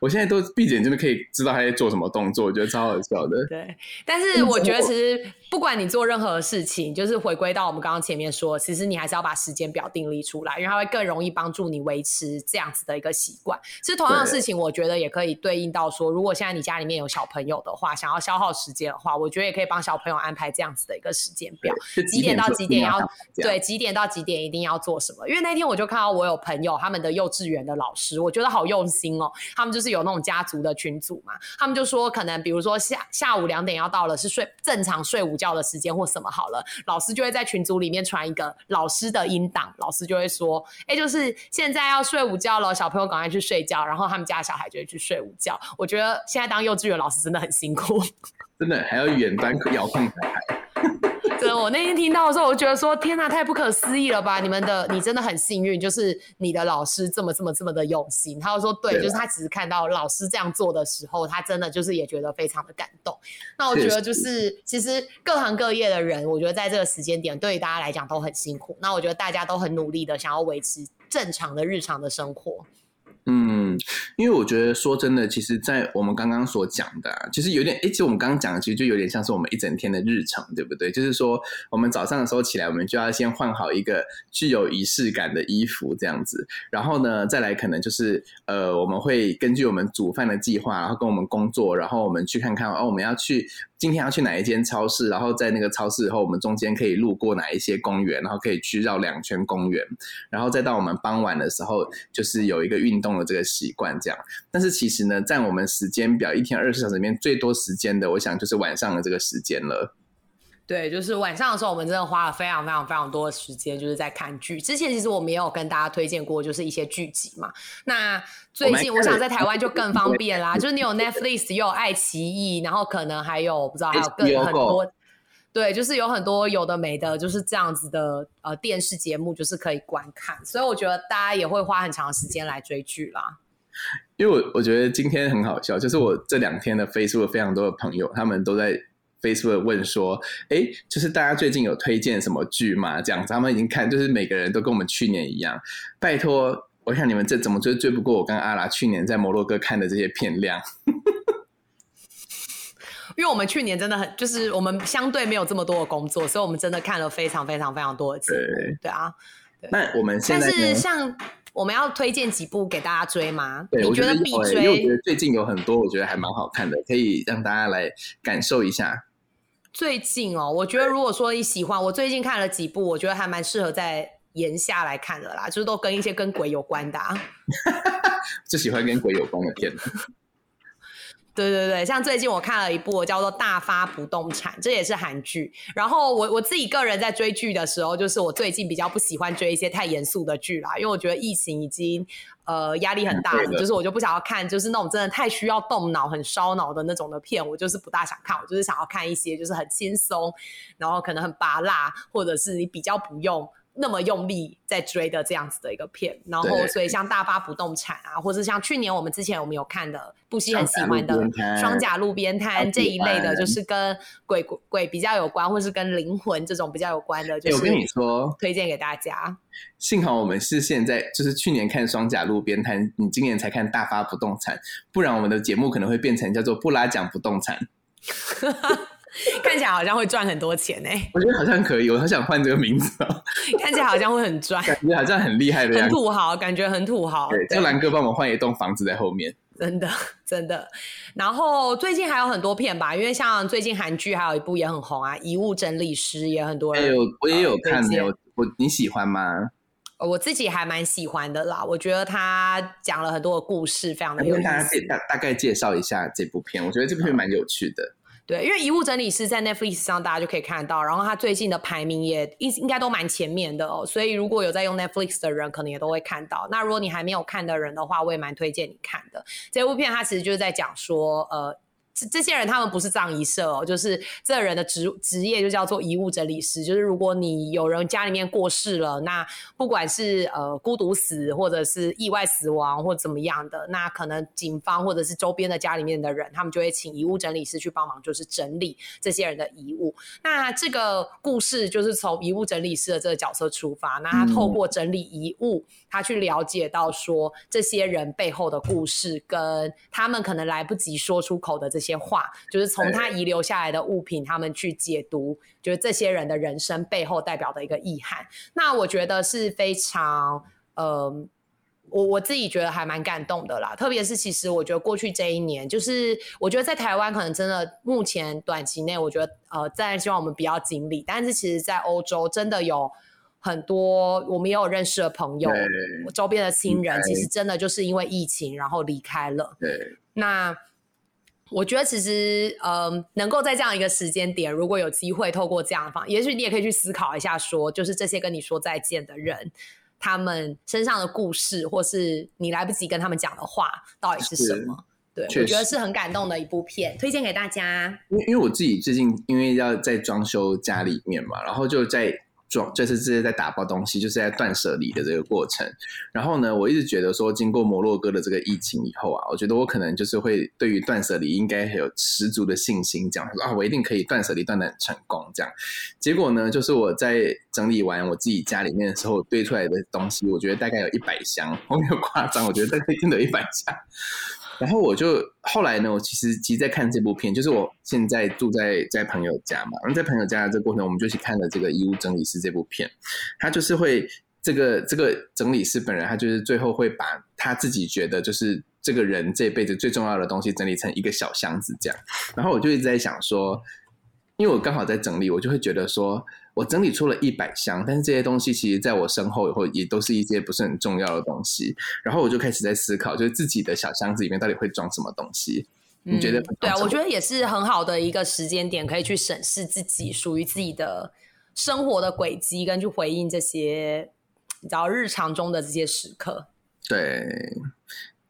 我现在都闭着眼睛就可以知道他在做什么动作，我觉得超好笑的。对，但是我觉得其实不管你做任何事情，就是回归到我们刚刚前面说，其实你还是要把时间表定立出来，因为它会更容易帮助你维持这样子。的一个习惯，其实同样的事情，我觉得也可以对应到说，如果现在你家里面有小朋友的话，想要消耗时间的话，我觉得也可以帮小朋友安排这样子的一个时间表，几点到几点要对，几点到几点一定要做什么。因为那天我就看到我有朋友他们的幼稚园的老师，我觉得好用心哦。他们就是有那种家族的群组嘛，他们就说可能比如说下下午两点要到了，是睡正常睡午觉的时间或什么好了，老师就会在群组里面传一个老师的音档，老师就会说，哎，就是现在要睡午觉了。小朋友赶快去睡觉，然后他们家小孩就会去睡午觉。我觉得现在当幼稚园老师真的很辛苦，真的还要远端遥控台孩。我那天听到的时候，我觉得说天哪，太不可思议了吧！你们的你真的很幸运，就是你的老师这么这么这么的用心。他就说，对，就是他只是看到老师这样做的时候，他真的就是也觉得非常的感动。那我觉得就是其实各行各业的人，我觉得在这个时间点对于大家来讲都很辛苦。那我觉得大家都很努力的想要维持正常的日常的生活。嗯，因为我觉得说真的，其实，在我们刚刚所讲的，其实有点，哎，其实我们刚刚讲的，其实就有点像是我们一整天的日程，对不对？就是说，我们早上的时候起来，我们就要先换好一个具有仪式感的衣服，这样子，然后呢，再来可能就是，呃，我们会根据我们煮饭的计划，然后跟我们工作，然后我们去看看，哦，我们要去。今天要去哪一间超市？然后在那个超市以后，我们中间可以路过哪一些公园？然后可以去绕两圈公园，然后再到我们傍晚的时候，就是有一个运动的这个习惯这样。但是其实呢，在我们时间表一天二十四小时里面最多时间的，我想就是晚上的这个时间了。对，就是晚上的时候，我们真的花了非常非常非常多的时间，就是在看剧。之前其实我们也有跟大家推荐过，就是一些剧集嘛。那最近我想在台湾就更方便啦，就是你有 Netflix，又有爱奇艺，然后可能还有不知道还有更很多，对，就是有很多有的没的，就是这样子的呃电视节目，就是可以观看。所以我觉得大家也会花很长时间来追剧啦。因为我我觉得今天很好笑，就是我这两天的 Facebook 非常多的朋友，他们都在。Facebook 问说：“哎，就是大家最近有推荐什么剧吗？这样子，他们已经看，就是每个人都跟我们去年一样。拜托，我想你们这怎么追追不过我跟阿拉去年在摩洛哥看的这些片量。因为我们去年真的很，就是我们相对没有这么多的工作，所以我们真的看了非常非常非常多的节目。对啊，那我们现在但是像我们要推荐几部给大家追吗？对，你觉得必追？因为我觉得最近有很多，我觉得还蛮好看的，可以让大家来感受一下。”最近哦，我觉得如果说你喜欢，我最近看了几部，我觉得还蛮适合在炎下来看的啦，就是都跟一些跟鬼有关的。啊 就喜欢跟鬼有关的片。对对对，像最近我看了一部叫做《大发不动产》，这也是韩剧。然后我我自己个人在追剧的时候，就是我最近比较不喜欢追一些太严肃的剧啦，因为我觉得疫情已经呃压力很大了，就是我就不想要看，就是那种真的太需要动脑、很烧脑的那种的片，我就是不大想看。我就是想要看一些就是很轻松，然后可能很拔辣，或者是你比较不用。那么用力在追的这样子的一个片，然后所以像大发不动产啊，或者像去年我们之前我们有看的布希很喜欢的双甲路边摊这一类的，就是跟鬼鬼比较有关，或是跟灵魂这种比较有关的，就是我跟你说，推荐给大家。幸好我们是现在就是去年看双甲路边摊，你今年才看大发不动产，不然我们的节目可能会变成叫做布拉奖不动产。看起来好像会赚很多钱呢。我觉得好像可以，我好想换这个名字哦。看起来好像会很赚，感觉好像很厉害的样子。很土豪，感觉很土豪。对，叫蓝哥帮我们换一栋房子在后面。真的，真的。然后最近还有很多片吧，因为像最近韩剧还有一部也很红啊，《遗物整理师》也很多人。有，我也有看。有我你喜欢吗？我自己还蛮喜欢的啦。我觉得他讲了很多的故事，非常的有意思。大家大大概介绍一下这部片，我觉得这部片蛮有趣的。对，因为遗物整理师在 Netflix 上大家就可以看到，然后他最近的排名也应应该都蛮前面的哦，所以如果有在用 Netflix 的人，可能也都会看到。那如果你还没有看的人的话，我也蛮推荐你看的。这部片它其实就是在讲说，呃。这这些人他们不是葬仪社哦，就是这人的职职业就叫做遗物整理师。就是如果你有人家里面过世了，那不管是呃孤独死或者是意外死亡或怎么样的，那可能警方或者是周边的家里面的人，他们就会请遗物整理师去帮忙，就是整理这些人的遗物。那这个故事就是从遗物整理师的这个角色出发，那他透过整理遗物。他去了解到说这些人背后的故事，跟他们可能来不及说出口的这些话，就是从他遗留下来的物品，他们去解读，就是这些人的人生背后代表的一个意涵。那我觉得是非常，呃，我我自己觉得还蛮感动的啦。特别是其实我觉得过去这一年，就是我觉得在台湾可能真的目前短期内，我觉得呃，再希望我们不要经历，但是其实在欧洲真的有。很多我们也有认识的朋友，周边的亲人，其实真的就是因为疫情，然后离开了。对，那我觉得其实，嗯，能够在这样一个时间点，如果有机会透过这样的方，也许你也可以去思考一下，说，就是这些跟你说再见的人。他们身上的故事，或是你来不及跟他们讲的话，到底是什么？对，我觉得是很感动的一部片，推荐给大家。因为因为我自己最近因为要在装修家里面嘛，然后就在就是这是在打包东西，就是在断舍离的这个过程。然后呢，我一直觉得说，经过摩洛哥的这个疫情以后啊，我觉得我可能就是会对于断舍离应该有十足的信心，这样啊，我一定可以断舍离断的很成功。这样，结果呢，就是我在整理完我自己家里面的时候堆出来的东西，我觉得大概有一百箱，我没有夸张，我觉得大概真的有一百箱。然后我就后来呢，我其实其实在看这部片，就是我现在住在在朋友家嘛，然后在朋友家的这个过程，我们就去看了这个《遗物整理师》这部片，他就是会这个这个整理师本人，他就是最后会把他自己觉得就是这个人这辈子最重要的东西整理成一个小箱子这样，然后我就一直在想说，因为我刚好在整理，我就会觉得说。我整理出了一百箱，但是这些东西其实在我身后以后也都是一些不是很重要的东西。然后我就开始在思考，就是自己的小箱子里面到底会装什么东西？你觉得嗯？对啊，我觉得得也是很好的一个时间点，可以去审视自己属于自己的生活的轨迹，跟去回应这些你知道日常中的这些时刻。对，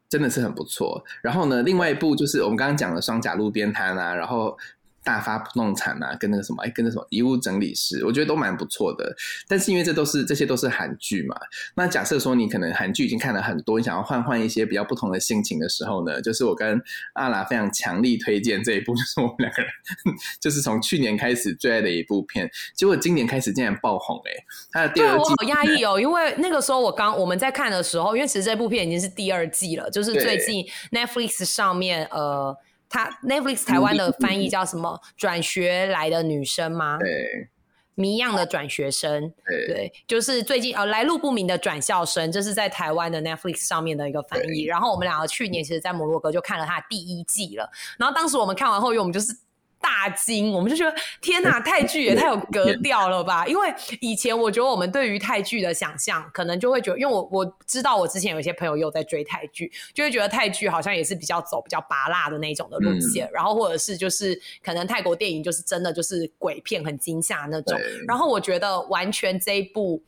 真的是很不错。然后呢，另外一部就是我们刚刚讲的双甲路边摊啊，然后。大发不动产啊，跟那个什么，哎，跟那什么遗物整理师，我觉得都蛮不错的。但是因为这都是这些都是韩剧嘛，那假设说你可能韩剧已经看了很多，你想要换换一些比较不同的心情的时候呢，就是我跟阿拉非常强力推荐这一部，就是我们两个人 就是从去年开始最爱的一部片，结果今年开始竟然爆红哎、欸，它的第二季我好压抑哦，因为那个时候我刚我们在看的时候，因为其实这部片已经是第二季了，就是最近 Netflix 上面呃。它 Netflix 台湾的翻译叫什么？转学来的女生吗？对，谜样的转学生。对对，就是最近呃来路不明的转校生，这是在台湾的 Netflix 上面的一个翻译。然后我们两个去年其实，在摩洛哥就看了它第一季了。然后当时我们看完后，因为我们就是。大惊，我们就觉得天哪，泰剧也太有格调了吧！因为以前我觉得我们对于泰剧的想象，可能就会觉得，因为我我知道我之前有一些朋友又在追泰剧，就会觉得泰剧好像也是比较走比较拔辣的那种的路线，嗯、然后或者是就是可能泰国电影就是真的就是鬼片很惊吓那种。然后我觉得完全这一部。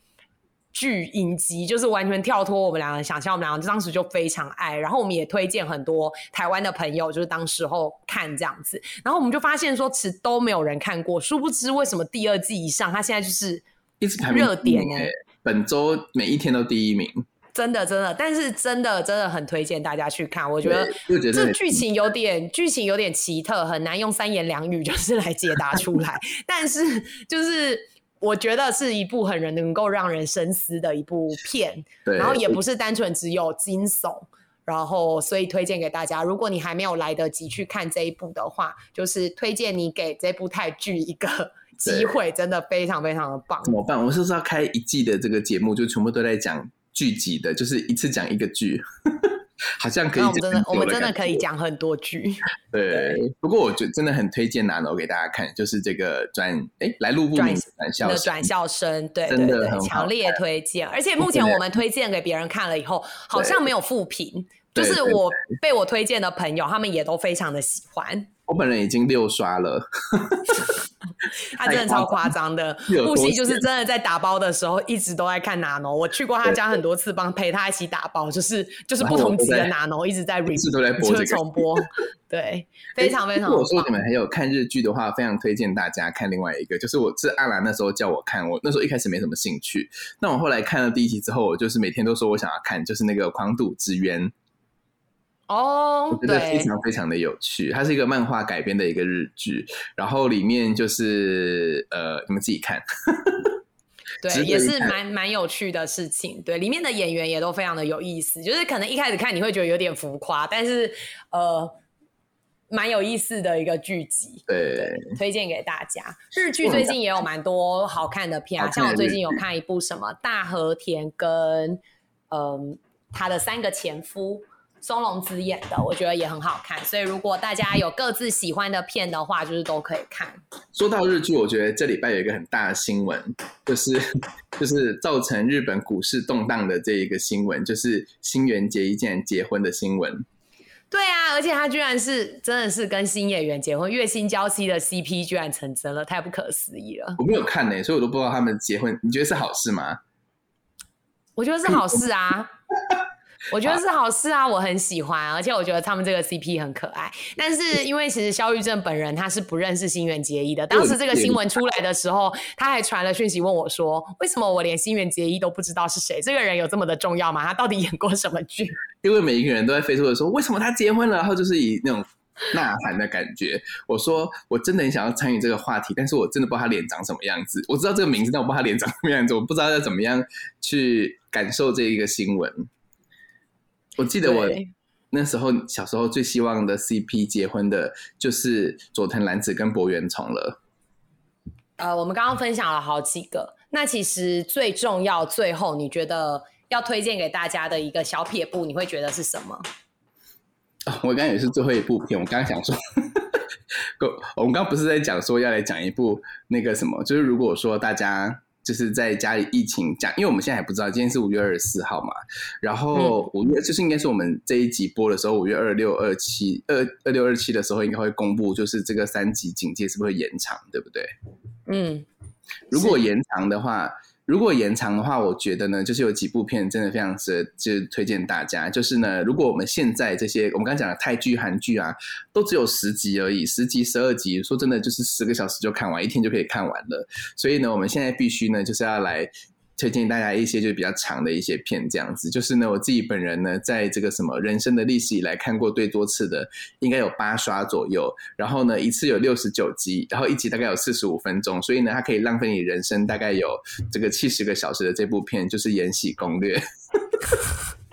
剧影集就是完全跳脱我们两个想象，我们两个当时就非常爱，然后我们也推荐很多台湾的朋友，就是当时候看这样子，然后我们就发现说，其实都没有人看过，殊不知为什么第二季以上，它现在就是一直热点哎，本周每一天都第一名，真的真的，但是真的真的很推荐大家去看，我觉得这剧情有点剧情有点奇特，很难用三言两语就是来解答出来，但是就是。我觉得是一部很人能够让人深思的一部片，然后也不是单纯只有惊悚，然后所以推荐给大家。如果你还没有来得及去看这一部的话，就是推荐你给这部泰剧一个 机会，真的非常非常的棒。怎么办？我是不是要开一季的这个节目，就全部都在讲剧集的，就是一次讲一个剧。好像可以，我们真的，我们真的可以讲很多句。对，不过我觉得真的很推荐拿楼给大家看，就是这个转哎来路不明转校的转校生，对真的对，强烈推荐。而且目前我们推荐给别人看了以后，好像没有负评，就是我被我推荐的朋友，他们也都非常的喜欢。我本人已经六刷了，他真的超夸张的。木西就是真的在打包的时候一直都在看 Nano，我去过他家很多次，帮陪他一起打包，就是就是不同级的 Nano 一直在 re 都在播、这个、重播，对，非常非常。如果说你们还有看日剧的话，非常推荐大家看另外一个，就是我是阿兰那时候叫我看，我那时候一开始没什么兴趣，那我后来看了第一集之后，我就是每天都说我想要看，就是那个《狂赌之渊》。哦，我觉得非常非常的有趣，它是一个漫画改编的一个日剧，然后里面就是呃，你们自己看，对，也是蛮蛮有趣的事情。对，里面的演员也都非常的有意思，就是可能一开始看你会觉得有点浮夸，但是呃，蛮有意思的一个剧集。对，对推荐给大家。日剧最近也有蛮多好看的片啊，像我最近有看一部什么大和田跟嗯他的三个前夫。松隆子演的，我觉得也很好看，所以如果大家有各自喜欢的片的话，就是都可以看。说到日剧，我觉得这礼拜有一个很大的新闻，就是 就是造成日本股市动荡的这一个新闻，就是新垣结衣竟然结婚的新闻。对啊，而且他居然是真的是跟新演员结婚，月薪娇妻的 CP 居然成真了，太不可思议了。我没有看呢、欸，所以我都不知道他们结婚。你觉得是好事吗？我觉得是好事啊。我觉得是好事啊，我很喜欢，而且我觉得他们这个 CP 很可爱。但是因为其实肖玉正本人他是不认识新垣结衣的，当时这个新闻出来的时候，他还传了讯息问我说：“为什么我连新垣结衣都不知道是谁？这个人有这么的重要吗？他到底演过什么剧？”因为每一个人都在飞出的说：“为什么他结婚了？”然后就是以那种呐喊的感觉。我说：“我真的很想要参与这个话题，但是我真的不知道他脸长什么样子。我知道这个名字，但我不知道他脸长什么样子。我不知道要怎么样去感受这一个新闻。”我记得我那时候小时候最希望的 CP 结婚的就是佐藤蓝子跟博元崇了。呃，我们刚刚分享了好几个，那其实最重要，最后你觉得要推荐给大家的一个小撇步，你会觉得是什么？我刚刚也是最后一部片，我刚刚想说，我们刚刚不是在讲说要来讲一部那个什么，就是如果说大家。就是在家里疫情讲，因为我们现在还不知道，今天是五月二十四号嘛，然后五月就是应该是我们这一集播的时候，五月二六、二七、二二六、二七的时候，应该会公布，就是这个三级警戒是不是会延长，对不对？嗯，如果延长的话。如果延长的话，我觉得呢，就是有几部片真的非常值得，就推荐大家。就是呢，如果我们现在这些我们刚刚讲的泰剧、韩剧啊，都只有十集而已，十集、十二集，说真的，就是十个小时就看完，一天就可以看完了。所以呢，我们现在必须呢，就是要来。推荐大家一些就比较长的一些片，这样子就是呢，我自己本人呢，在这个什么人生的历史以来看过最多次的，应该有八刷左右。然后呢，一次有六十九集，然后一集大概有四十五分钟，所以呢，它可以浪费你人生大概有这个七十个小时的这部片，就是《延禧攻略》。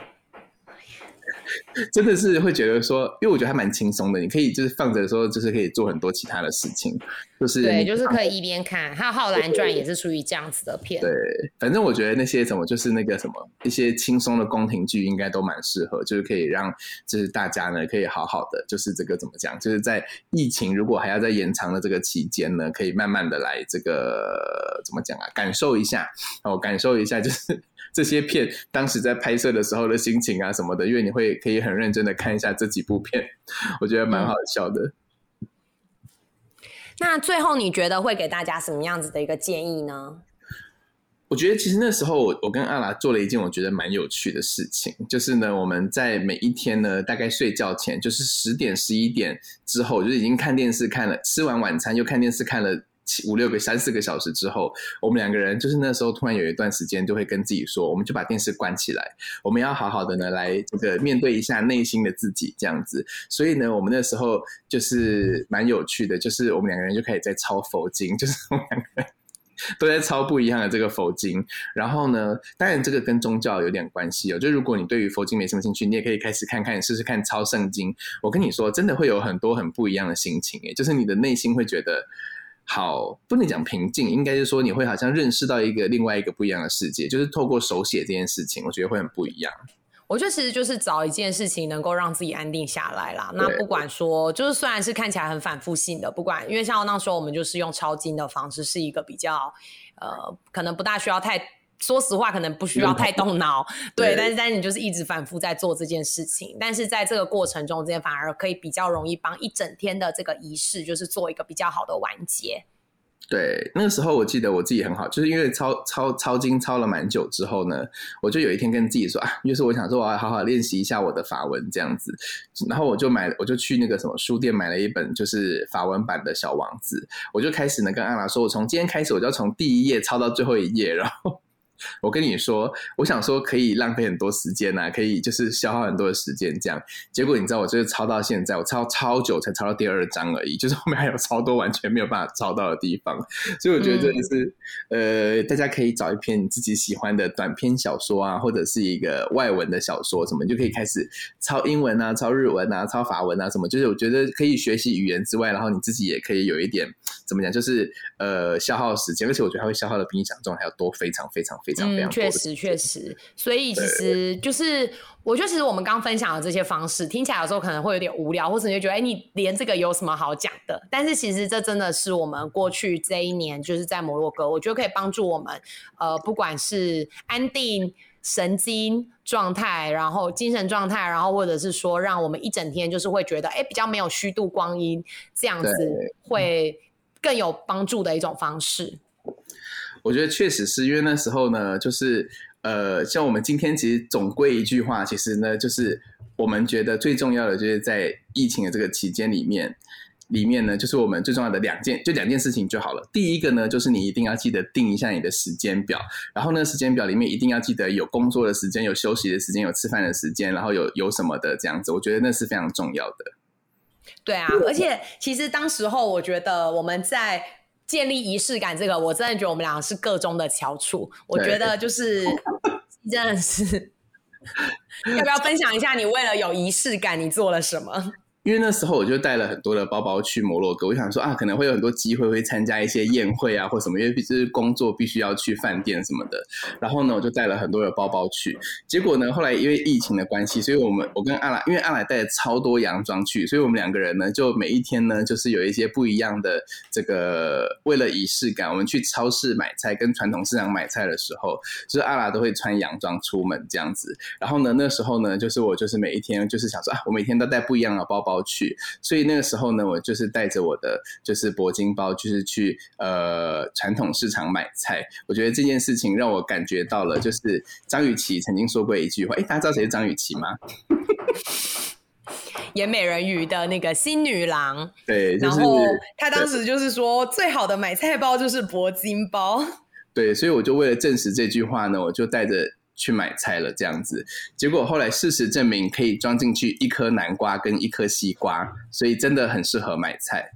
真的是会觉得说，因为我觉得还蛮轻松的，你可以就是放着说，就是可以做很多其他的事情，就是对，就是可以一边看。还有《浩然传》也是属于这样子的片。对，反正我觉得那些什么，就是那个什么一些轻松的宫廷剧，应该都蛮适合，就是可以让就是大家呢可以好好的，就是这个怎么讲，就是在疫情如果还要再延长的这个期间呢，可以慢慢的来这个怎么讲啊，感受一下，哦，感受一下就是。这些片当时在拍摄的时候的心情啊什么的，因为你会可以很认真的看一下这几部片，我觉得蛮好笑的。那最后你觉得会给大家什么样子的一个建议呢？我觉得其实那时候我我跟阿拉做了一件我觉得蛮有趣的事情，就是呢我们在每一天呢大概睡觉前，就是十点十一点之后，就是已经看电视看了，吃完晚餐又看电视看了。五六个三四个小时之后，我们两个人就是那时候突然有一段时间，就会跟自己说，我们就把电视关起来，我们要好好的呢来这个面对一下内心的自己这样子。所以呢，我们那时候就是蛮有趣的，就是我们两个人就开始在抄佛经，就是我们两个都在抄不一样的这个佛经。然后呢，当然这个跟宗教有点关系哦。就如果你对于佛经没什么兴趣，你也可以开始看看试试看抄圣经。我跟你说，真的会有很多很不一样的心情诶，就是你的内心会觉得。好，不能讲平静，应该是说你会好像认识到一个另外一个不一样的世界，就是透过手写这件事情，我觉得会很不一样。我觉得其实就是找一件事情能够让自己安定下来啦。那不管说，就是虽然是看起来很反复性的，不管因为像那时候我们就是用抄经的方式，是一个比较呃，可能不大需要太。说实话，可能不需要太动脑，对，但是但是你就是一直反复在做这件事情，但是在这个过程中，间反而可以比较容易帮一整天的这个仪式，就是做一个比较好的完结。对，那个时候我记得我自己很好，就是因为抄抄抄经抄了蛮久之后呢，我就有一天跟自己说啊，就是我想说我要好好练习一下我的法文这样子，然后我就买，我就去那个什么书店买了一本就是法文版的小王子，我就开始呢跟阿玛说，我从今天开始我就要从第一页抄到最后一页，然后。我跟你说，我想说可以浪费很多时间呐，可以就是消耗很多的时间这样。结果你知道，我就是抄到现在，我抄超久才抄到第二章而已，就是后面还有超多完全没有办法抄到的地方。所以我觉得这就是，呃，大家可以找一篇你自己喜欢的短篇小说啊，或者是一个外文的小说什么，你就可以开始抄英文啊、抄日文啊、抄法文啊什么。就是我觉得可以学习语言之外，然后你自己也可以有一点怎么讲，就是呃消耗时间，而且我觉得它会消耗的比你想中还要多，非常非常非。嗯，确实确实，所以其实就是，我觉得其实我们刚分享的这些方式，听起来有时候可能会有点无聊，或者你就觉得，哎，你连这个有什么好讲的？但是其实这真的是我们过去这一年就是在摩洛哥，我觉得可以帮助我们，呃，不管是安定神经状态，然后精神状态，然后或者是说让我们一整天就是会觉得，哎，比较没有虚度光阴，这样子会更有帮助的一种方式。我觉得确实是因为那时候呢，就是呃，像我们今天其实总归一句话，其实呢，就是我们觉得最重要的就是在疫情的这个期间里面。里面呢，就是我们最重要的两件，就两件事情就好了。第一个呢，就是你一定要记得定一下你的时间表，然后呢，时间表里面一定要记得有工作的时间、有休息的时间、有吃饭的时间，然后有有什么的这样子。我觉得那是非常重要的。对啊，而且其实当时候，我觉得我们在建立仪式感这个，我真的觉得我们两个是各中的翘楚。我觉得就是 真的是，要不要分享一下你为了有仪式感，你做了什么？因为那时候我就带了很多的包包去摩洛哥，我想说啊，可能会有很多机会会参加一些宴会啊或什么，因为是工作必须要去饭店什么的。然后呢，我就带了很多的包包去。结果呢，后来因为疫情的关系，所以我们我跟阿来，因为阿来带了超多洋装去，所以我们两个人呢，就每一天呢，就是有一些不一样的这个为了仪式感，我们去超市买菜跟传统市场买菜的时候，就是阿拉都会穿洋装出门这样子。然后呢，那时候呢，就是我就是每一天就是想说啊，我每天都带不一样的包包。去，所以那个时候呢，我就是带着我的就是铂金包，就是去呃传统市场买菜。我觉得这件事情让我感觉到了，就是张雨绮曾经说过一句话，哎，大家知道谁是张雨绮吗？演美人鱼的那个新女郎。对，然后她当时就是说，最好的买菜包就是铂金包。对，所以我就为了证实这句话呢，我就带着。去买菜了，这样子，结果后来事实证明可以装进去一颗南瓜跟一颗西瓜，所以真的很适合买菜。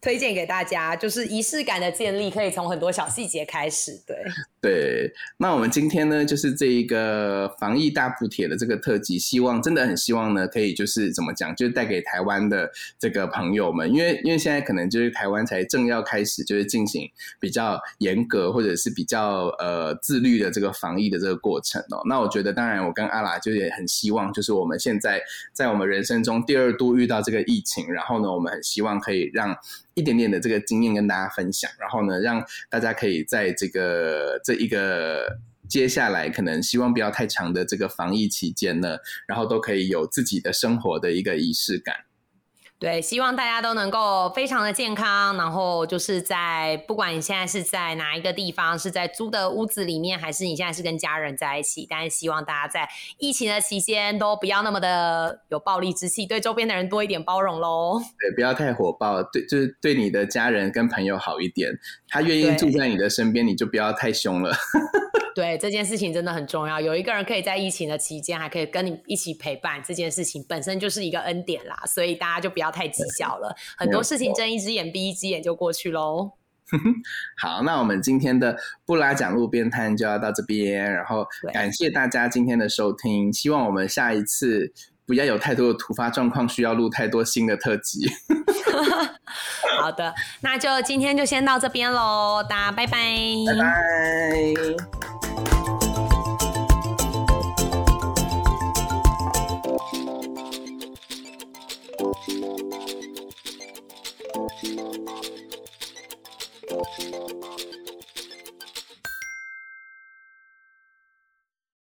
推荐给大家，就是仪式感的建立可以从很多小细节开始。对 对，那我们今天呢，就是这一个防疫大补贴的这个特辑，希望真的很希望呢，可以就是怎么讲，就是带给台湾的这个朋友们，因为因为现在可能就是台湾才正要开始，就是进行比较严格或者是比较呃自律的这个防疫的这个过程哦。那我觉得，当然我跟阿拉就也很希望，就是我们现在在我们人生中第二度遇到这个疫情，然后呢，我们很希望可以让。一点点的这个经验跟大家分享，然后呢，让大家可以在这个这一个接下来可能希望不要太长的这个防疫期间呢，然后都可以有自己的生活的一个仪式感。对，希望大家都能够非常的健康，然后就是在不管你现在是在哪一个地方，是在租的屋子里面，还是你现在是跟家人在一起，但是希望大家在疫情的期间都不要那么的有暴力之气，对周边的人多一点包容喽。对，不要太火爆，对，就是对你的家人跟朋友好一点，他愿意住在你的身边，你就不要太凶了。对这件事情真的很重要，有一个人可以在疫情的期间还可以跟你一起陪伴，这件事情本身就是一个恩典啦，所以大家就不要太计较了。很多事情睁一只眼闭一只眼就过去喽。好，那我们今天的布拉讲路边摊就要到这边，然后感谢大家今天的收听，希望我们下一次不要有太多的突发状况需要录太多新的特辑。好的，那就今天就先到这边喽，大家拜拜，拜拜。